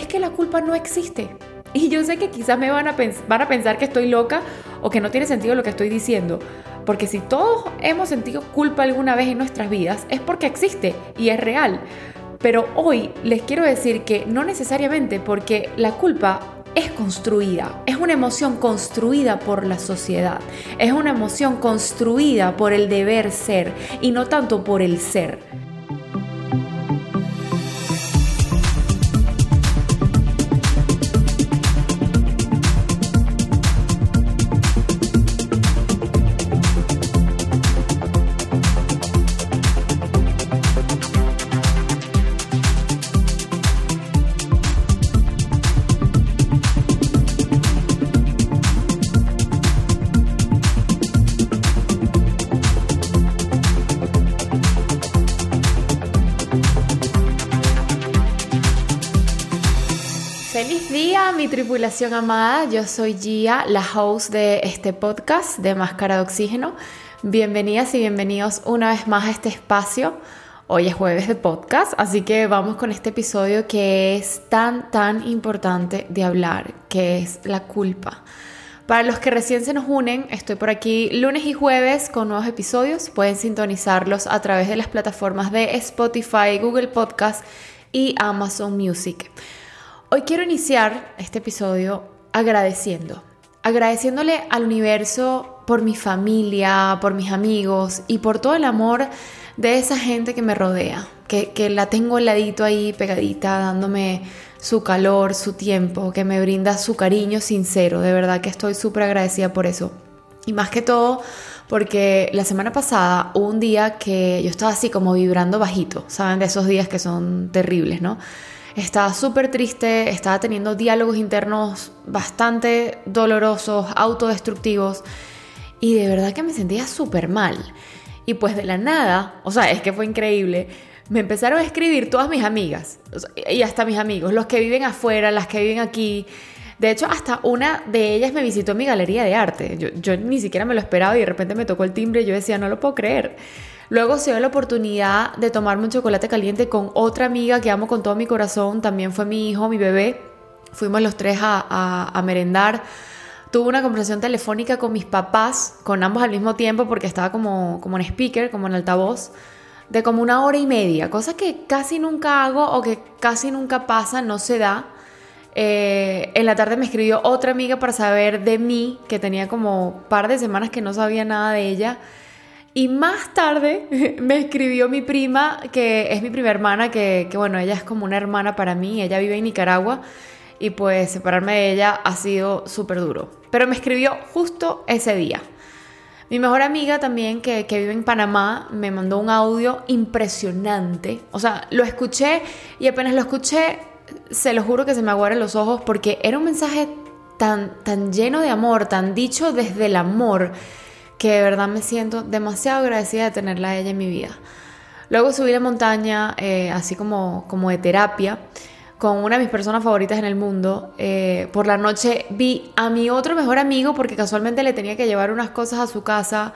es que la culpa no existe. Y yo sé que quizás me van a, van a pensar que estoy loca o que no tiene sentido lo que estoy diciendo. Porque si todos hemos sentido culpa alguna vez en nuestras vidas, es porque existe y es real. Pero hoy les quiero decir que no necesariamente porque la culpa es construida, es una emoción construida por la sociedad, es una emoción construida por el deber ser y no tanto por el ser. Amada, yo soy Gia, la host de este podcast de Máscara de Oxígeno. Bienvenidas y bienvenidos una vez más a este espacio. Hoy es jueves de podcast, así que vamos con este episodio que es tan, tan importante de hablar, que es la culpa. Para los que recién se nos unen, estoy por aquí lunes y jueves con nuevos episodios. Pueden sintonizarlos a través de las plataformas de Spotify, Google Podcast y Amazon Music. Hoy quiero iniciar este episodio agradeciendo, agradeciéndole al universo por mi familia, por mis amigos y por todo el amor de esa gente que me rodea, que, la tengo al ladito ahí pegadita, dándome su calor, su tiempo, que me brinda su cariño sincero. De verdad que estoy súper agradecida por eso. Y más que todo, porque la semana pasada hubo un día que yo estaba así como vibrando bajito, ¿saben? De esos días que son terribles, ¿no? Estaba súper triste, estaba teniendo diálogos internos bastante dolorosos, autodestructivos y de verdad que me sentía súper mal. Y pues de la nada, o sea, es que fue increíble, me empezaron a escribir todas mis amigas y hasta mis amigos, los que viven afuera, las que viven aquí. De hecho, hasta una de ellas me visitó en mi galería de arte. Yo, ni siquiera me lo esperaba y de repente me tocó el timbre y yo decía, no lo puedo creer. Luego se dio la oportunidad de tomarme un chocolate caliente con otra amiga que amo con todo mi corazón, también fue mi hijo, mi bebé. Fuimos los tres a, merendar. Tuve una conversación telefónica con mis papás, con ambos al mismo tiempo, porque estaba como, como en speaker, como en altavoz, de como una hora y media, cosa que casi nunca hago o que casi nunca pasa, no se da. Eh, en la tarde me escribió otra amiga para saber de mí, que tenía como par de semanas que no sabía nada de ella. Y más tarde me escribió mi prima, que es mi prima hermana, que, bueno, ella es como una hermana para mí, ella vive en Nicaragua y pues separarme de ella ha sido súper duro. Pero me escribió justo ese día. Mi mejor amiga también, que, que, vive en Panamá, me mandó un audio impresionante. O sea, lo escuché y apenas lo escuché, se lo juro que se me aguaron los ojos porque era un mensaje tan, tan lleno de amor, tan dicho desde el amor que de verdad me siento demasiado agradecida de tenerla a ella en mi vida. Luego subí la montaña, eh, así como, como de terapia, con una de mis personas favoritas en el mundo. Eh, por la noche vi a mi otro mejor amigo porque casualmente le tenía que llevar unas cosas a su casa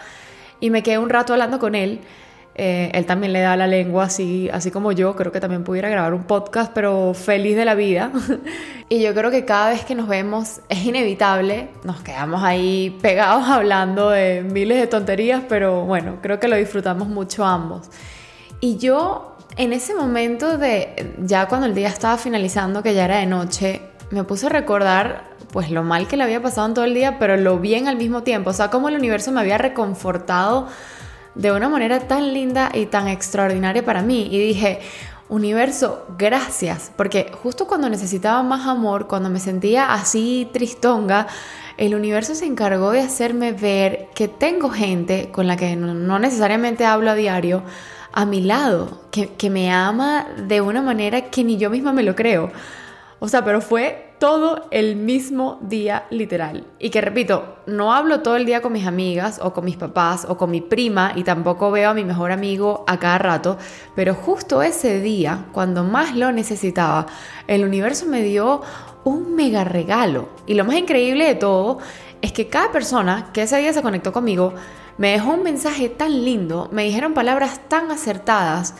y me quedé un rato hablando con él. Eh, él también le da la lengua así, así como yo. Creo que también pudiera grabar un podcast, pero feliz de la vida. y yo creo que cada vez que nos vemos es inevitable. Nos quedamos ahí pegados hablando de miles de tonterías, pero bueno, creo que lo disfrutamos mucho ambos. Y yo en ese momento de, ya cuando el día estaba finalizando, que ya era de noche, me puse a recordar pues lo mal que le había pasado en todo el día, pero lo bien al mismo tiempo. O sea, como el universo me había reconfortado de una manera tan linda y tan extraordinaria para mí. Y dije, universo, gracias, porque justo cuando necesitaba más amor, cuando me sentía así tristonga, el universo se encargó de hacerme ver que tengo gente con la que no necesariamente hablo a diario a mi lado, que, que me ama de una manera que ni yo misma me lo creo. O sea, pero fue todo el mismo día literal. Y que repito, no hablo todo el día con mis amigas o con mis papás o con mi prima y tampoco veo a mi mejor amigo a cada rato, pero justo ese día, cuando más lo necesitaba, el universo me dio un mega regalo. Y lo más increíble de todo es que cada persona que ese día se conectó conmigo me dejó un mensaje tan lindo, me dijeron palabras tan acertadas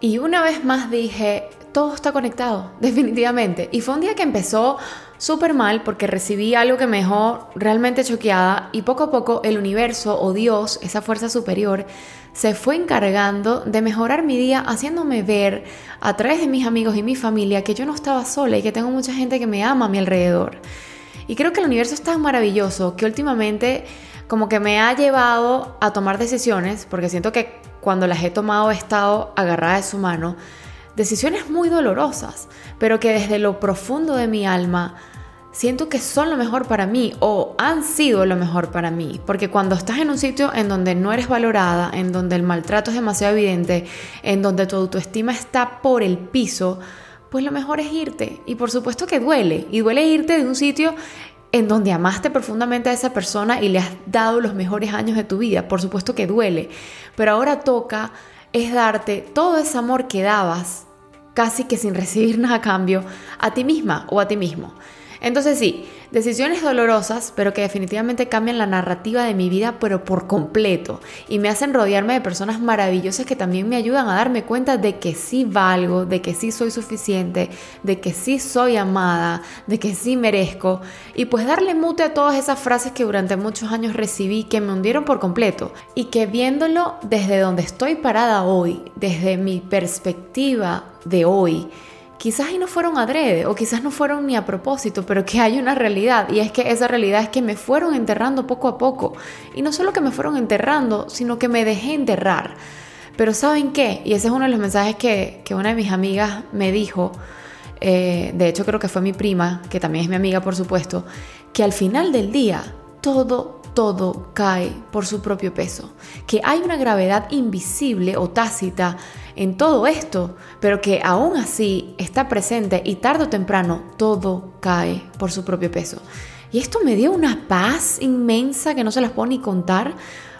y una vez más dije, todo está conectado, definitivamente. Y fue un día que empezó súper mal porque recibí algo que me dejó realmente choqueada y poco a poco el universo o Dios, esa fuerza superior, se fue encargando de mejorar mi día haciéndome ver a través de mis amigos y mi familia que yo no estaba sola y que tengo mucha gente que me ama a mi alrededor. Y creo que el universo es tan maravilloso que últimamente como que me ha llevado a tomar decisiones, porque siento que cuando las he tomado he estado agarrada de su mano, decisiones muy dolorosas, pero que desde lo profundo de mi alma siento que son lo mejor para mí o han sido lo mejor para mí. Porque cuando estás en un sitio en donde no eres valorada, en donde el maltrato es demasiado evidente, en donde tu autoestima está por el piso, pues lo mejor es irte. Y por supuesto que duele. Y duele irte de un sitio en donde amaste profundamente a esa persona y le has dado los mejores años de tu vida. Por supuesto que duele. Pero ahora toca es darte todo ese amor que dabas casi que sin recibir nada a cambio, a ti misma o a ti mismo. Entonces sí, decisiones dolorosas, pero que definitivamente cambian la narrativa de mi vida, pero por completo. Y me hacen rodearme de personas maravillosas que también me ayudan a darme cuenta de que sí valgo, de que sí soy suficiente, de que sí soy amada, de que sí merezco. Y pues darle mute a todas esas frases que durante muchos años recibí que me hundieron por completo. Y que viéndolo desde donde estoy parada hoy, desde mi perspectiva de hoy, quizás y no fueron adrede o quizás no fueron ni a propósito, pero que hay una realidad y es que esa realidad es que me fueron enterrando poco a poco. Y no solo que me fueron enterrando, sino que me dejé enterrar. Pero ¿saben qué? Y ese es uno de los mensajes que, una de mis amigas me dijo, eh, de hecho creo que fue mi prima, que también es mi amiga por supuesto, que al final del día todo, todo cae por su propio peso, que hay una gravedad invisible o tácita en todo esto, pero que aún así está presente y tarde o temprano todo cae por su propio peso. Y esto me dio una paz inmensa que no se las puedo ni contar,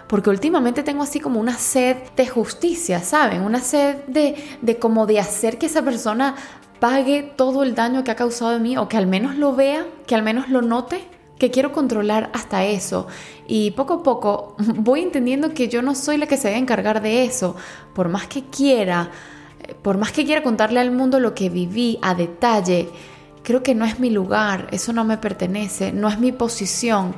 porque últimamente tengo así como una sed de justicia, ¿saben? Una sed de, de como de hacer que esa persona pague todo el daño que ha causado en mí o que al menos lo vea, que al menos lo note que quiero controlar hasta eso. Y poco a poco voy entendiendo que yo no soy la que se debe encargar de eso. Por más que quiera, eh, por más que quiera contarle al mundo lo que viví a detalle, creo que no es mi lugar, eso no me pertenece, no es mi posición.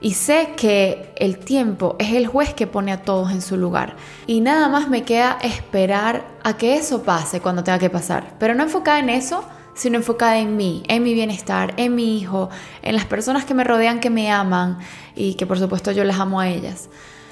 Y sé que el tiempo es el juez que pone a todos en su lugar. Y nada más me queda esperar a que eso pase cuando tenga que pasar. Pero no enfocada en eso, sino enfocada en mí, en mi bienestar, en mi hijo, en las personas que me rodean, que me aman y que por supuesto yo las amo a ellas.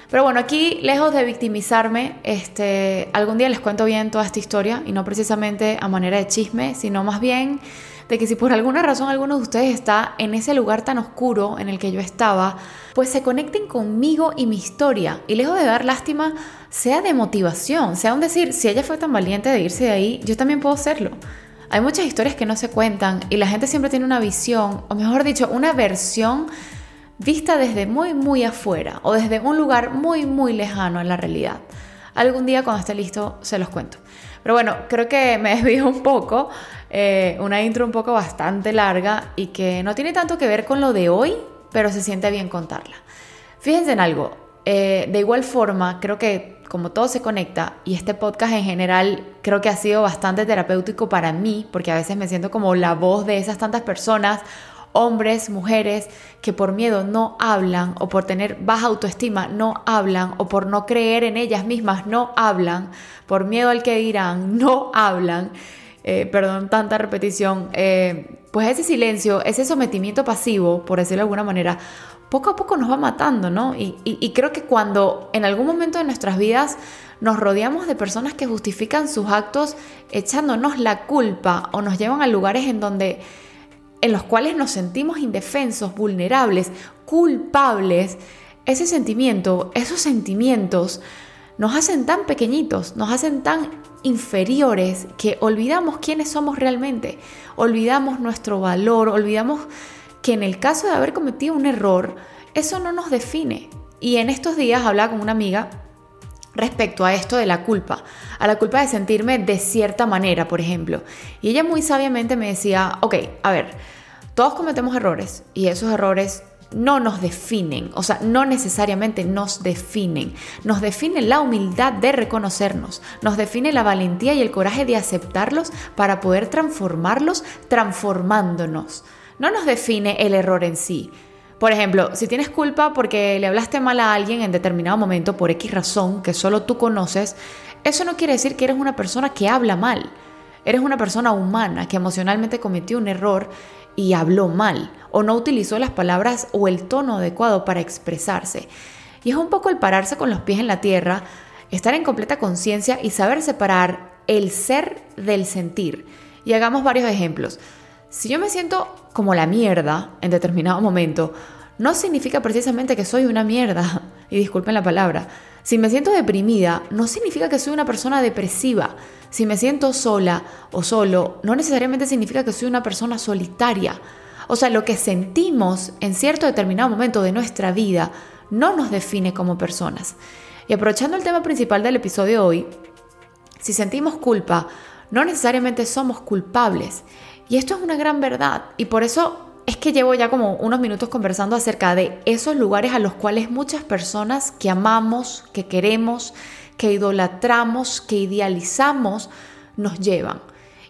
Pero bueno, aquí lejos de victimizarme, este, algún día les cuento bien toda esta historia y no precisamente a manera de chisme, sino más bien de que si por alguna razón alguno de ustedes está en ese lugar tan oscuro en el que yo estaba, pues se conecten conmigo y mi historia y lejos de dar lástima, sea de motivación, sea un decir, si ella fue tan valiente de irse de ahí, yo también puedo serlo. Hay muchas historias que no se cuentan y la gente siempre tiene una visión, o mejor dicho, una versión vista desde muy, muy afuera o desde un lugar muy, muy lejano a la realidad. Algún día cuando esté listo se los cuento. Pero bueno, creo que me desvío un poco, eh, una intro un poco bastante larga y que no tiene tanto que ver con lo de hoy, pero se siente bien contarla. Fíjense en algo, eh, de igual forma, creo que como todo se conecta y este podcast en general creo que ha sido bastante terapéutico para mí, porque a veces me siento como la voz de esas tantas personas, hombres, mujeres, que por miedo no hablan o por tener baja autoestima no hablan o por no creer en ellas mismas no hablan, por miedo al que dirán no hablan. Eh, perdón, tanta repetición, eh, pues ese silencio, ese sometimiento pasivo, por decirlo de alguna manera, poco a poco nos va matando, ¿no? Y, creo que cuando en algún momento de nuestras vidas nos rodeamos de personas que justifican sus actos echándonos la culpa o nos llevan a lugares en donde en los cuales nos sentimos indefensos, vulnerables, culpables, ese sentimiento, esos sentimientos nos hacen tan pequeñitos, nos hacen tan inferiores que olvidamos quiénes somos realmente, olvidamos nuestro valor, olvidamos que en el caso de haber cometido un error, eso no nos define. Y en estos días hablaba con una amiga respecto a esto de la culpa, a la culpa de sentirme de cierta manera, por ejemplo. Y ella muy sabiamente me decía, ok, a ver, todos cometemos errores y esos errores no nos definen, o sea, no necesariamente nos definen. Nos define la humildad de reconocernos, nos define la valentía y el coraje de aceptarlos para poder transformarlos transformándonos. No nos define el error en sí. Por ejemplo, si tienes culpa porque le hablaste mal a alguien en determinado momento por X razón que solo tú conoces, eso no quiere decir que eres una persona que habla mal. Eres una persona humana que emocionalmente cometió un error y habló mal o no utilizó las palabras o el tono adecuado para expresarse. Y es un poco el pararse con los pies en la tierra, estar en completa conciencia y saber separar el ser del sentir. Y hagamos varios ejemplos. Si yo me siento como la mierda en determinado momento, no significa precisamente que soy una mierda, y disculpen la palabra. Si me siento deprimida, no significa que soy una persona depresiva. Si me siento sola o solo, no necesariamente significa que soy una persona solitaria. O sea, lo que sentimos en cierto determinado momento de nuestra vida no nos define como personas. Y aprovechando el tema principal del episodio de hoy, si sentimos culpa, no necesariamente somos culpables. Y esto es una gran verdad. Y por eso es que llevo ya como unos minutos conversando acerca de esos lugares a los cuales muchas personas que amamos, que queremos, que idolatramos, que idealizamos, nos llevan.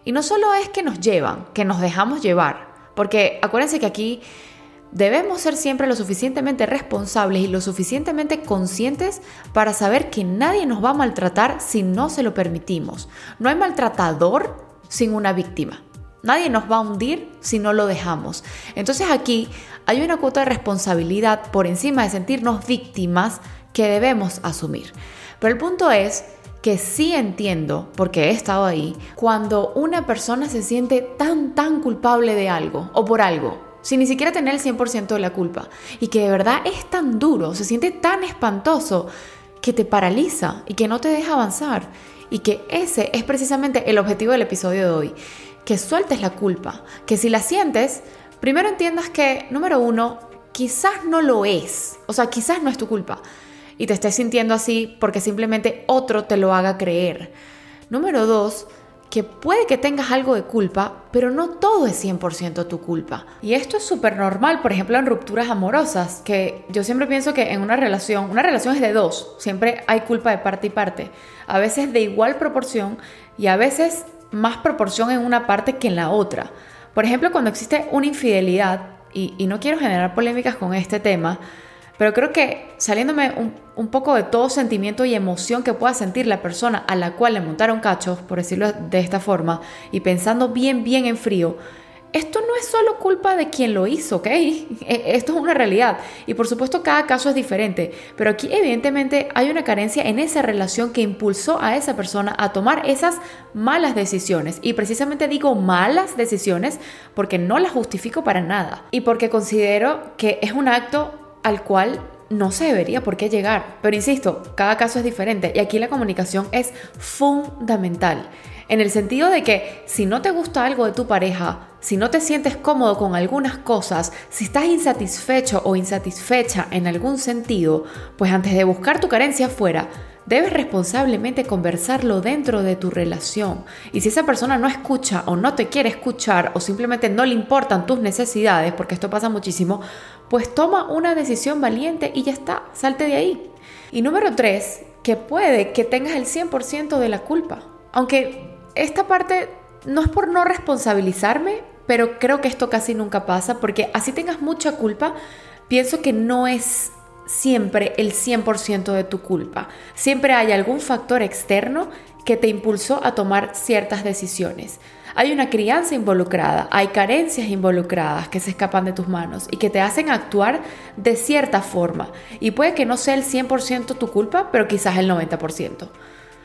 Y no solo es que nos llevan, que nos dejamos llevar, porque acuérdense que aquí debemos ser siempre lo suficientemente responsables y lo suficientemente conscientes para saber que nadie nos va a maltratar si no se lo permitimos. No hay maltratador sin una víctima. Nadie nos va a hundir si no lo dejamos. Entonces aquí hay una cuota de responsabilidad por encima de sentirnos víctimas que debemos asumir. Pero el punto es que sí entiendo, porque he estado ahí, cuando una persona se siente tan, tan culpable de algo o por algo, sin ni siquiera tener el 100% de la culpa, y que de verdad es tan duro, se siente tan espantoso, que te paraliza y que no te deja avanzar. Y que ese es precisamente el objetivo del episodio de hoy que sueltes la culpa, que si la sientes, primero entiendas que, número uno, quizás no lo es, o sea, quizás no es tu culpa y te estés sintiendo así porque simplemente otro te lo haga creer. Número dos, que puede que tengas algo de culpa, pero no todo es 100% tu culpa. Y esto es súper normal, por ejemplo, en rupturas amorosas, que yo siempre pienso que en una relación, una relación es de dos, siempre hay culpa de parte y parte, a veces de igual proporción y a veces más proporción en una parte que en la otra. Por ejemplo, cuando existe una infidelidad, y, no quiero generar polémicas con este tema, pero creo que saliéndome un, un, poco de todo sentimiento y emoción que pueda sentir la persona a la cual le montaron cachos, por decirlo de esta forma, y pensando bien, bien en frío, esto no es solo culpa de quien lo hizo, ¿ok? E, esto es una realidad. Y por supuesto cada caso es diferente, pero aquí evidentemente hay una carencia en esa relación que impulsó a esa persona a tomar esas malas decisiones. Y precisamente digo malas decisiones porque no las justifico para nada. Y porque considero que es un acto al cual no se debería por qué llegar. Pero insisto, cada caso es diferente y aquí la comunicación es fundamental. En el sentido de que si no te gusta algo de tu pareja, si no te sientes cómodo con algunas cosas, si estás insatisfecho o insatisfecha en algún sentido, pues antes de buscar tu carencia afuera, debes responsablemente conversarlo dentro de tu relación. Y si esa persona no escucha o no te quiere escuchar o simplemente no le importan tus necesidades, porque esto pasa muchísimo, pues toma una decisión valiente y ya está, salte de ahí. Y número tres, que puede que tengas el 100% de la culpa. Aunque esta parte no es por no responsabilizarme, pero creo que esto casi nunca pasa porque así tengas mucha culpa, pienso que no es siempre el 100% de tu culpa. Siempre hay algún factor externo que te impulsó a tomar ciertas decisiones. Hay una crianza involucrada, hay carencias involucradas que se escapan de tus manos y que te hacen actuar de cierta forma. Y puede que no sea el 100% tu culpa, pero quizás el 90%.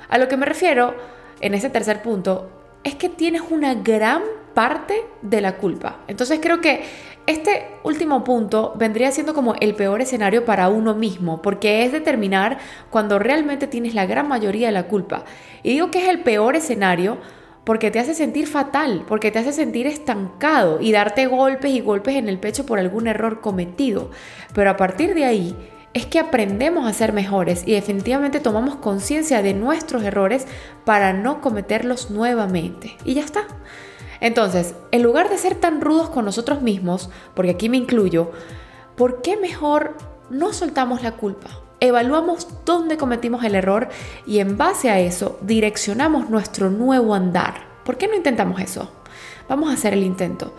A lo que me refiero en ese tercer punto es que tienes una gran parte de la culpa. Entonces creo que este último punto vendría siendo como el peor escenario para uno mismo, porque es determinar cuando realmente tienes la gran mayoría de la culpa. Y digo que es el peor escenario porque te hace sentir fatal, porque te hace sentir estancado y darte golpes y golpes en el pecho por algún error cometido. Pero a partir de ahí es que aprendemos a ser mejores y definitivamente tomamos conciencia de nuestros errores para no cometerlos nuevamente. Y ya está. Entonces, en lugar de ser tan rudos con nosotros mismos, porque aquí me incluyo, ¿por qué mejor no soltamos la culpa? Evaluamos dónde cometimos el error y en base a eso direccionamos nuestro nuevo andar. ¿Por qué no intentamos eso? Vamos a hacer el intento.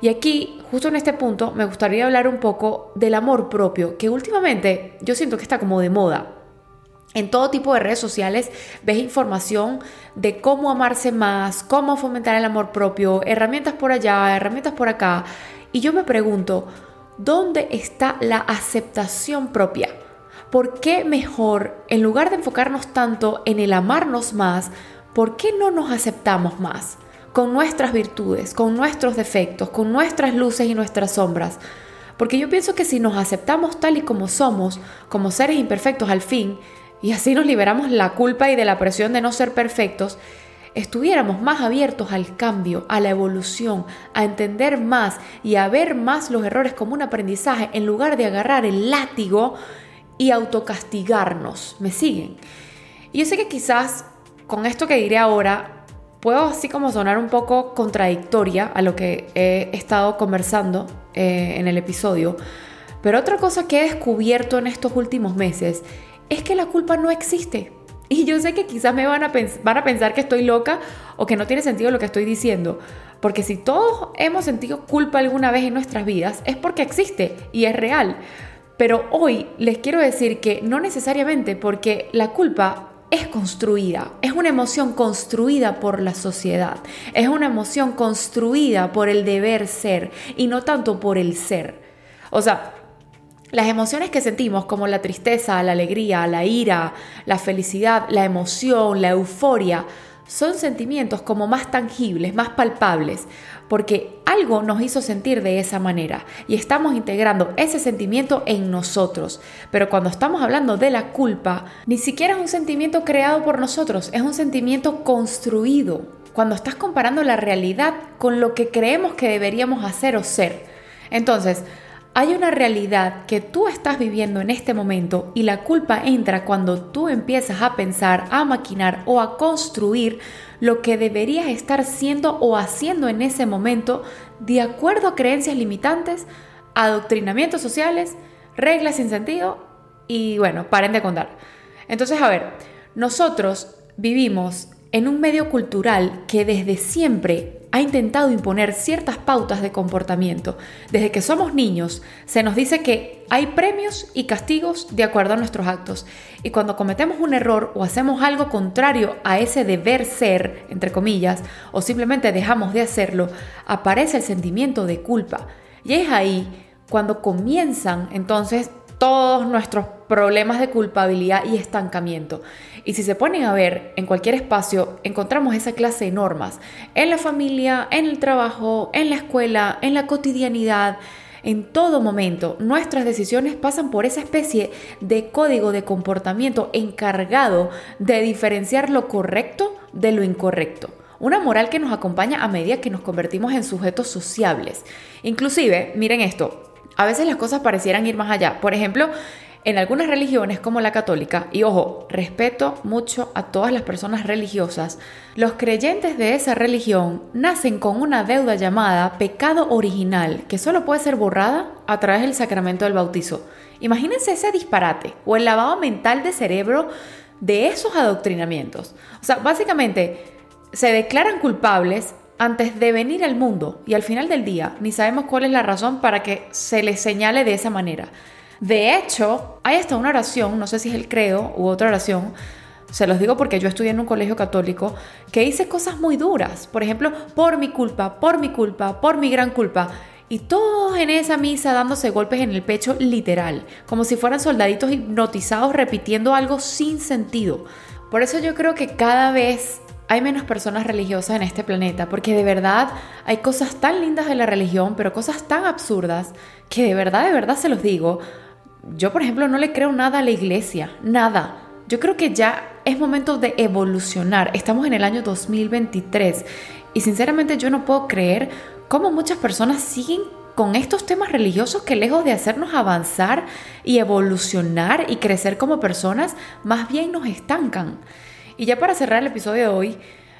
Y aquí, justo en este punto, me gustaría hablar un poco del amor propio, que últimamente yo siento que está como de moda. En todo tipo de redes sociales ves información de cómo amarse más, cómo fomentar el amor propio, herramientas por allá, herramientas por acá. Y yo me pregunto, ¿dónde está la aceptación propia? ¿Por qué mejor, en lugar de enfocarnos tanto en el amarnos más, ¿por qué no nos aceptamos más? Con nuestras virtudes, con nuestros defectos, con nuestras luces y nuestras sombras. Porque yo pienso que si nos aceptamos tal y como somos, como seres imperfectos al fin, y así nos liberamos la culpa y de la presión de no ser perfectos, estuviéramos más abiertos al cambio, a la evolución, a entender más y a ver más los errores como un aprendizaje en lugar de agarrar el látigo y autocastigarnos. ¿Me siguen? Y yo sé que quizás con esto que diré ahora puedo así como sonar un poco contradictoria a lo que he estado conversando eh, en el episodio, pero otra cosa que he descubierto en estos últimos meses es que la culpa no existe. Y yo sé que quizás me van a, van a pensar que estoy loca o que no tiene sentido lo que estoy diciendo. Porque si todos hemos sentido culpa alguna vez en nuestras vidas, es porque existe y es real. Pero hoy les quiero decir que no necesariamente porque la culpa es construida, es una emoción construida por la sociedad, es una emoción construida por el deber ser y no tanto por el ser. O sea, las emociones que sentimos como la tristeza, la alegría, la ira, la felicidad, la emoción, la euforia, son sentimientos como más tangibles, más palpables, porque algo nos hizo sentir de esa manera y estamos integrando ese sentimiento en nosotros. Pero cuando estamos hablando de la culpa, ni siquiera es un sentimiento creado por nosotros, es un sentimiento construido. Cuando estás comparando la realidad con lo que creemos que deberíamos hacer o ser. Entonces, hay una realidad que tú estás viviendo en este momento y la culpa entra cuando tú empiezas a pensar, a maquinar o a construir lo que deberías estar siendo o haciendo en ese momento de acuerdo a creencias limitantes, adoctrinamientos sociales, reglas sin sentido y bueno, paren de contar. Entonces, a ver, nosotros vivimos en un medio cultural que desde siempre ha intentado imponer ciertas pautas de comportamiento. Desde que somos niños se nos dice que hay premios y castigos de acuerdo a nuestros actos. Y cuando cometemos un error o hacemos algo contrario a ese deber ser, entre comillas, o simplemente dejamos de hacerlo, aparece el sentimiento de culpa. Y es ahí cuando comienzan entonces todos nuestros problemas de culpabilidad y estancamiento. Y si se ponen a ver en cualquier espacio, encontramos esa clase de normas en la familia, en el trabajo, en la escuela, en la cotidianidad. En todo momento, nuestras decisiones pasan por esa especie de código de comportamiento encargado de diferenciar lo correcto de lo incorrecto. Una moral que nos acompaña a medida que nos convertimos en sujetos sociables. Inclusive, miren esto, a veces las cosas parecieran ir más allá. Por ejemplo, en algunas religiones como la católica, y ojo, respeto mucho a todas las personas religiosas, los creyentes de esa religión nacen con una deuda llamada pecado original, que solo puede ser borrada a través del sacramento del bautizo. Imagínense ese disparate o el lavado mental de cerebro de esos adoctrinamientos. O sea, básicamente se declaran culpables antes de venir al mundo y al final del día ni sabemos cuál es la razón para que se les señale de esa manera. De hecho, hay hasta una oración, no sé si es el credo u otra oración, se los digo porque yo estudié en un colegio católico que dice cosas muy duras. Por ejemplo, por mi culpa, por mi culpa, por mi gran culpa. Y todos en esa misa dándose golpes en el pecho literal, como si fueran soldaditos hipnotizados repitiendo algo sin sentido. Por eso yo creo que cada vez hay menos personas religiosas en este planeta, porque de verdad hay cosas tan lindas de la religión, pero cosas tan absurdas, que de verdad, de verdad se los digo, yo por ejemplo no le creo nada a la iglesia, nada. Yo creo que ya es momento de evolucionar. Estamos en el año 2023 y sinceramente yo no puedo creer cómo muchas personas siguen con estos temas religiosos que lejos de hacernos avanzar y evolucionar y crecer como personas, más bien nos estancan. Y ya para cerrar el episodio de hoy,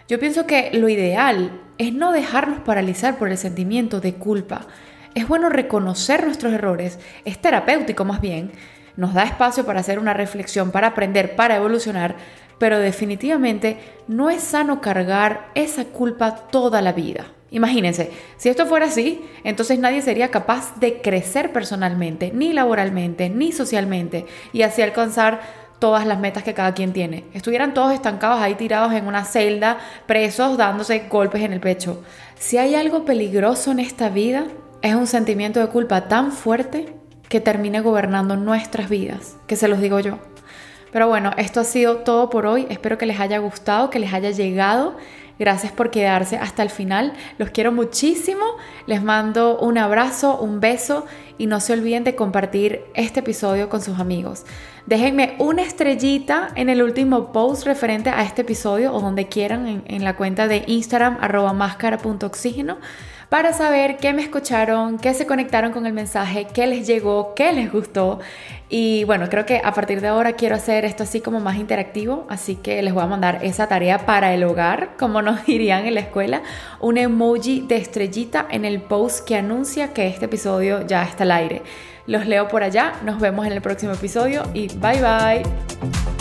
yo pienso que lo ideal es no dejarnos paralizar por el sentimiento de culpa. Es bueno reconocer nuestros errores, es terapéutico más bien, nos da espacio para hacer una reflexión, para aprender, para evolucionar, pero definitivamente no es sano cargar esa culpa toda la vida. Imagínense, si esto fuera así, entonces nadie sería capaz de crecer personalmente, ni laboralmente, ni socialmente, y así alcanzar todas las metas que cada quien tiene. Estuvieran todos estancados ahí tirados en una celda, presos, dándose golpes en el pecho. Si hay algo peligroso en esta vida, es un sentimiento de culpa tan fuerte que termine gobernando nuestras vidas, que se los digo yo. Pero bueno, esto ha sido todo por hoy. Espero que les haya gustado, que les haya llegado Gracias por quedarse hasta el final. Los quiero muchísimo. Les mando un abrazo, un beso y no se olviden de compartir este episodio con sus amigos. Déjenme una estrellita en el último post referente a este episodio o donde quieran en, la cuenta de Instagram arroba máscara.oxígeno para saber qué me escucharon, qué se conectaron con el mensaje, qué les llegó, qué les gustó. Y bueno, creo que a partir de ahora quiero hacer esto así como más interactivo, así que les voy a mandar esa tarea para el hogar, como nos dirían en la escuela, un emoji de estrellita en el post que anuncia que este episodio ya está al aire. Los leo por allá, nos vemos en el próximo episodio y bye bye.